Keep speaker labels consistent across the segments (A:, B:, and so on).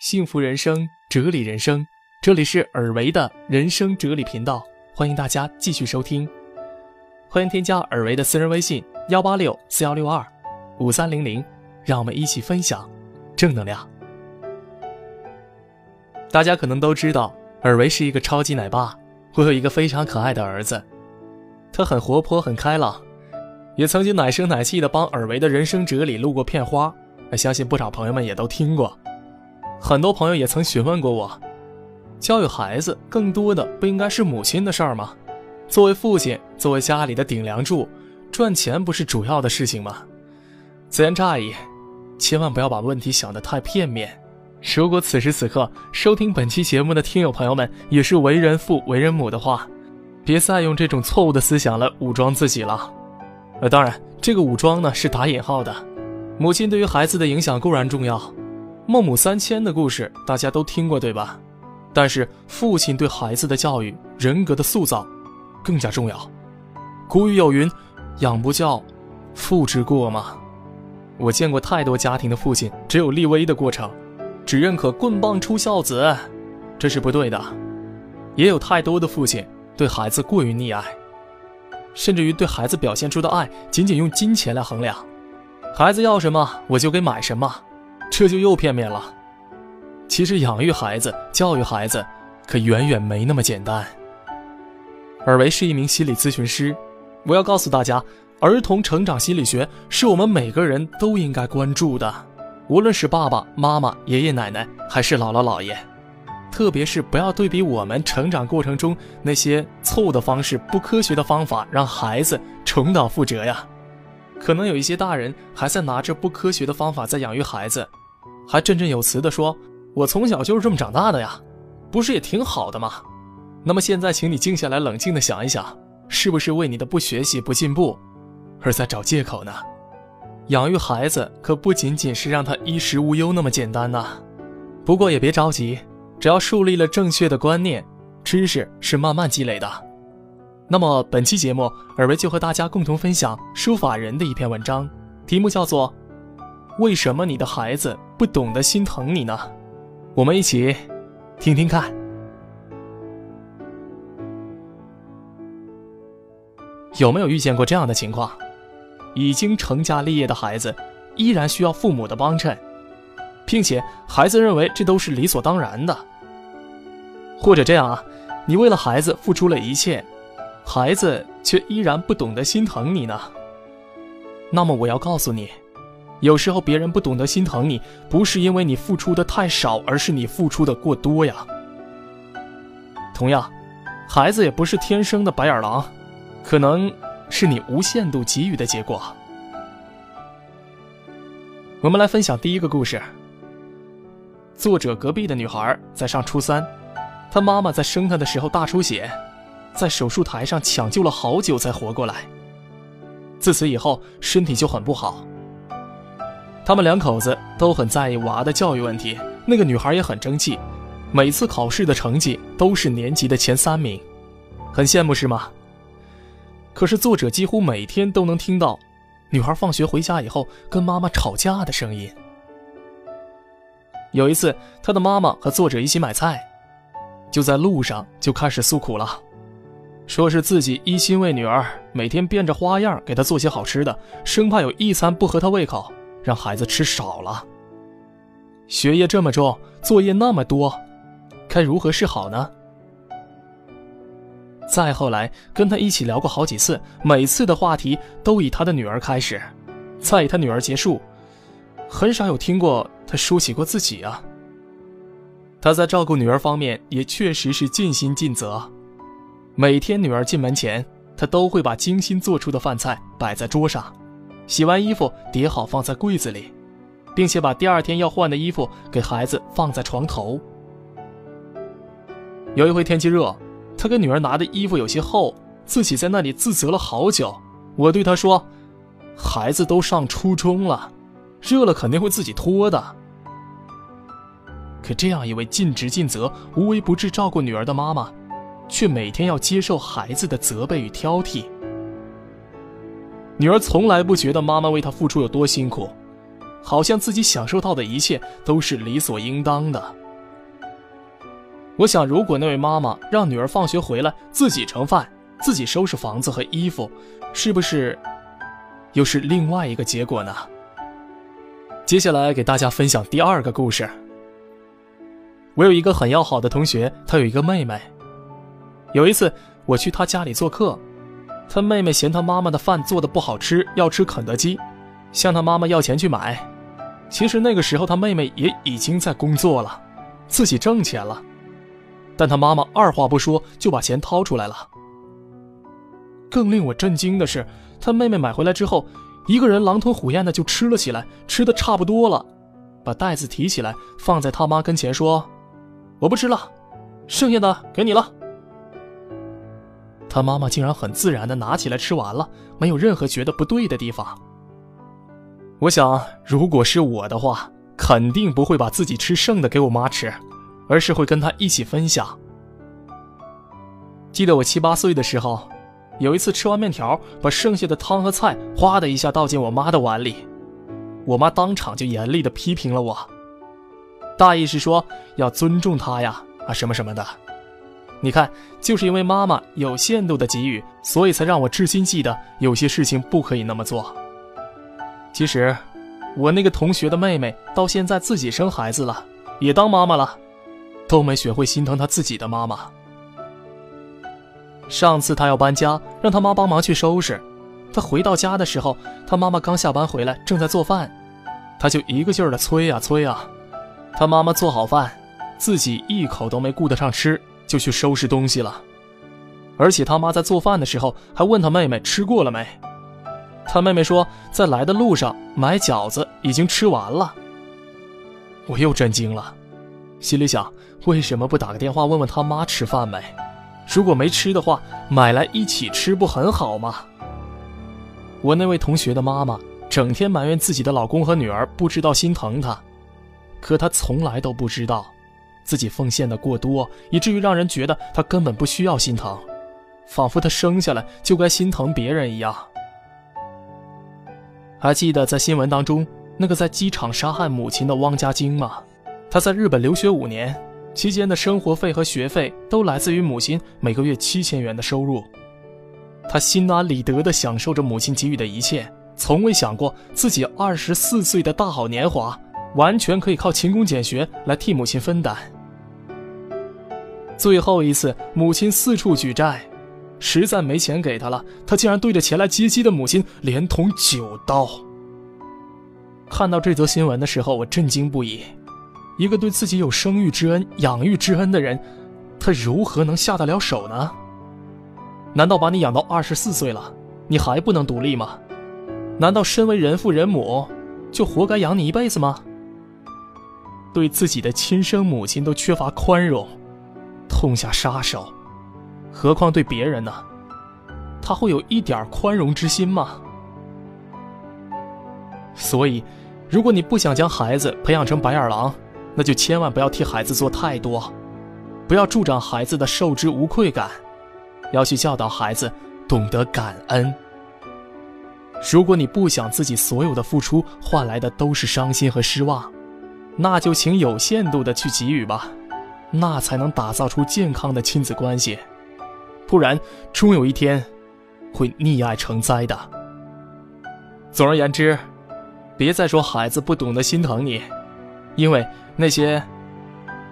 A: 幸福人生，哲理人生，这里是尔维的人生哲理频道，欢迎大家继续收听。欢迎添加尔维的私人微信：幺八六四幺六二五三零零，让我们一起分享正能量。大家可能都知道，尔维是一个超级奶爸，我有一个非常可爱的儿子，他很活泼，很开朗，也曾经奶声奶气的帮尔维的人生哲理录过片花，相信不少朋友们也都听过。很多朋友也曾询问过我，教育孩子更多的不应该是母亲的事儿吗？作为父亲，作为家里的顶梁柱，赚钱不是主要的事情吗？自言诧异，千万不要把问题想得太片面。如果此时此刻收听本期节目的听友朋友们也是为人父为人母的话，别再用这种错误的思想来武装自己了。呃，当然，这个武装呢是打引号的。母亲对于孩子的影响固然重要。孟母三迁的故事大家都听过，对吧？但是父亲对孩子的教育、人格的塑造更加重要。古语有云：“养不教，父之过嘛。”我见过太多家庭的父亲只有立威的过程，只认可棍棒出孝子，这是不对的。也有太多的父亲对孩子过于溺爱，甚至于对孩子表现出的爱仅仅用金钱来衡量，孩子要什么我就给买什么。这就又片面了。其实养育孩子、教育孩子，可远远没那么简单。尔维是一名心理咨询师，我要告诉大家，儿童成长心理学是我们每个人都应该关注的，无论是爸爸妈妈、爷爷奶奶，还是姥姥姥爷。特别是不要对比我们成长过程中那些错误的方式、不科学的方法，让孩子重蹈覆辙呀。可能有一些大人还在拿着不科学的方法在养育孩子。还振振有词地说：“我从小就是这么长大的呀，不是也挺好的吗？”那么现在，请你静下来，冷静地想一想，是不是为你的不学习、不进步，而在找借口呢？养育孩子可不仅仅是让他衣食无忧那么简单呐。不过也别着急，只要树立了正确的观念，知识是慢慢积累的。那么本期节目，尔维就和大家共同分享书法人的一篇文章，题目叫做。为什么你的孩子不懂得心疼你呢？我们一起听听看。有没有遇见过这样的情况？已经成家立业的孩子依然需要父母的帮衬，并且孩子认为这都是理所当然的。或者这样啊，你为了孩子付出了一切，孩子却依然不懂得心疼你呢？那么我要告诉你。有时候别人不懂得心疼你，不是因为你付出的太少，而是你付出的过多呀。同样，孩子也不是天生的白眼狼，可能是你无限度给予的结果。我们来分享第一个故事。作者隔壁的女孩在上初三，她妈妈在生她的时候大出血，在手术台上抢救了好久才活过来。自此以后，身体就很不好。他们两口子都很在意娃的教育问题，那个女孩也很争气，每次考试的成绩都是年级的前三名，很羡慕是吗？可是作者几乎每天都能听到，女孩放学回家以后跟妈妈吵架的声音。有一次，他的妈妈和作者一起买菜，就在路上就开始诉苦了，说是自己一心为女儿，每天变着花样给她做些好吃的，生怕有一餐不合她胃口。让孩子吃少了，学业这么重，作业那么多，该如何是好呢？再后来跟他一起聊过好几次，每次的话题都以他的女儿开始，再以他女儿结束，很少有听过他说起过自己啊。他在照顾女儿方面也确实是尽心尽责，每天女儿进门前，他都会把精心做出的饭菜摆在桌上。洗完衣服叠好放在柜子里，并且把第二天要换的衣服给孩子放在床头。有一回天气热，他给女儿拿的衣服有些厚，自己在那里自责了好久。我对他说：“孩子都上初中了，热了肯定会自己脱的。”可这样一位尽职尽责、无微不至照顾女儿的妈妈，却每天要接受孩子的责备与挑剔。女儿从来不觉得妈妈为她付出有多辛苦，好像自己享受到的一切都是理所应当的。我想，如果那位妈妈让女儿放学回来自己盛饭、自己收拾房子和衣服，是不是又是另外一个结果呢？接下来给大家分享第二个故事。我有一个很要好的同学，他有一个妹妹。有一次我去他家里做客，他妹妹嫌他妈妈的饭做的不好吃，要吃肯德基，向他妈妈要钱去买。其实那个时候他妹妹也已经在工作了，自己挣钱了，但他妈妈二话不说就把钱掏出来了。更令我震惊的是，他妹妹买回来之后，一个人狼吞虎咽的就吃了起来，吃的差不多了，把袋子提起来放在他妈跟前说：“我不吃了，剩下的给你了。”他妈妈竟然很自然的拿起来吃完了，没有任何觉得不对的地方。我想，如果是我的话，肯定不会把自己吃剩的给我妈吃，而是会跟她一起分享。记得我七八岁的时候，有一次吃完面条，把剩下的汤和菜哗的一下倒进我妈的碗里，我妈当场就严厉的批评了我，大意是说要尊重她呀，啊什么什么的。你看，就是因为妈妈有限度的给予，所以才让我至今记得有些事情不可以那么做。其实，我那个同学的妹妹到现在自己生孩子了，也当妈妈了，都没学会心疼她自己的妈妈。上次她要搬家，让她妈帮忙去收拾。她回到家的时候，她妈妈刚下班回来，正在做饭，她就一个劲儿的催呀催呀。她妈妈做好饭，自己一口都没顾得上吃。就去收拾东西了，而且他妈在做饭的时候还问他妹妹吃过了没。他妹妹说在来的路上买饺子已经吃完了。我又震惊了，心里想为什么不打个电话问问他妈吃饭没？如果没吃的话，买来一起吃不很好吗？我那位同学的妈妈整天埋怨自己的老公和女儿不知道心疼她，可她从来都不知道。自己奉献的过多，以至于让人觉得他根本不需要心疼，仿佛他生下来就该心疼别人一样。还记得在新闻当中那个在机场杀害母亲的汪家晶吗？他在日本留学五年，期间的生活费和学费都来自于母亲每个月七千元的收入。他心安理得地享受着母亲给予的一切，从未想过自己二十四岁的大好年华。完全可以靠勤工俭学来替母亲分担。最后一次，母亲四处举债，实在没钱给他了，他竟然对着前来接机的母亲连捅九刀。看到这则新闻的时候，我震惊不已。一个对自己有生育之恩、养育之恩的人，他如何能下得了手呢？难道把你养到二十四岁了，你还不能独立吗？难道身为人父人母，就活该养你一辈子吗？对自己的亲生母亲都缺乏宽容，痛下杀手，何况对别人呢？他会有一点宽容之心吗？所以，如果你不想将孩子培养成白眼狼，那就千万不要替孩子做太多，不要助长孩子的受之无愧感，要去教导孩子懂得感恩。如果你不想自己所有的付出换来的都是伤心和失望。那就请有限度的去给予吧，那才能打造出健康的亲子关系，不然终有一天会溺爱成灾的。总而言之，别再说孩子不懂得心疼你，因为那些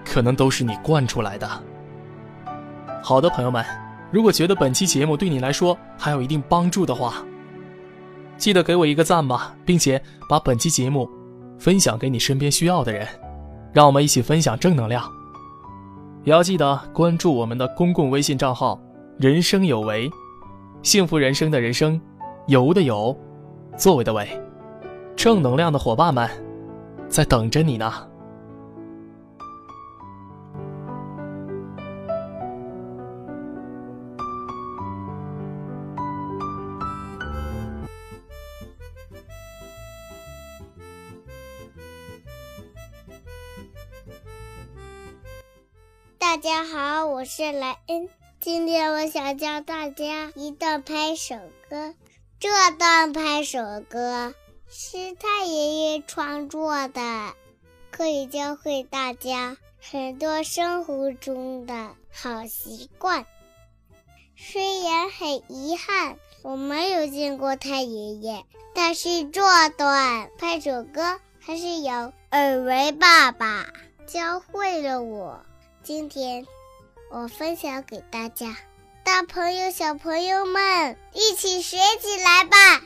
A: 可能都是你惯出来的。好的，朋友们，如果觉得本期节目对你来说还有一定帮助的话，记得给我一个赞吧，并且把本期节目。分享给你身边需要的人，让我们一起分享正能量。也要记得关注我们的公共微信账号“人生有为”，幸福人生的人生，有的有，作为的为，正能量的伙伴们，在等着你呢。
B: 大家好，我是莱恩。今天我想教大家一段拍手歌。这段拍手歌是太爷爷创作的，可以教会大家很多生活中的好习惯。虽然很遗憾我没有见过太爷爷，但是这段拍手歌还是有尔维爸爸教会了我。今天我分享给大家，大朋友、小朋友们一起学起来吧！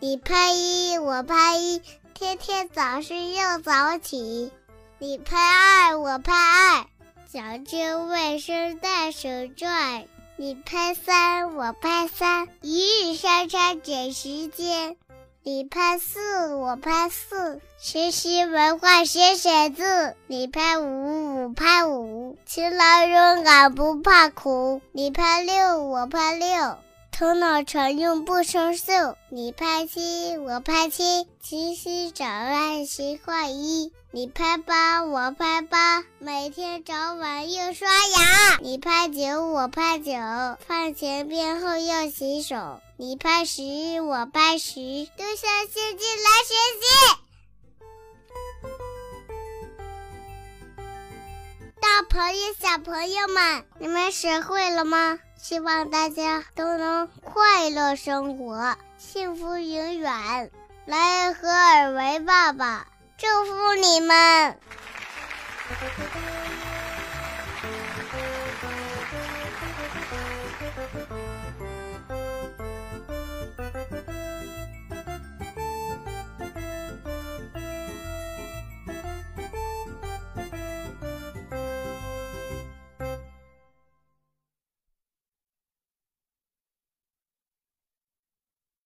B: 你拍一，我拍一，天天早睡又早起。你拍二，我拍二，讲究卫生戴手绢。你拍三，我拍三，一日三餐减时间。你拍四，我拍四，学习文化写写字。你拍五，我拍五，勤劳勇敢不怕苦。你拍六，我拍六。头脑常用不生锈，你拍七，我拍七，勤洗澡爱惜换衣。你拍八，我拍八，每天早晚要刷牙。你拍九，我拍九，饭前便后要洗手。你拍十，我拍十，都向先进来学习。大朋友、小朋友们，你们学会了吗？希望大家都能快乐生活，幸福永远。来，合尔为爸爸，祝福你们。嘟嘟嘟嘟嘟嘟嘟嘟嘟。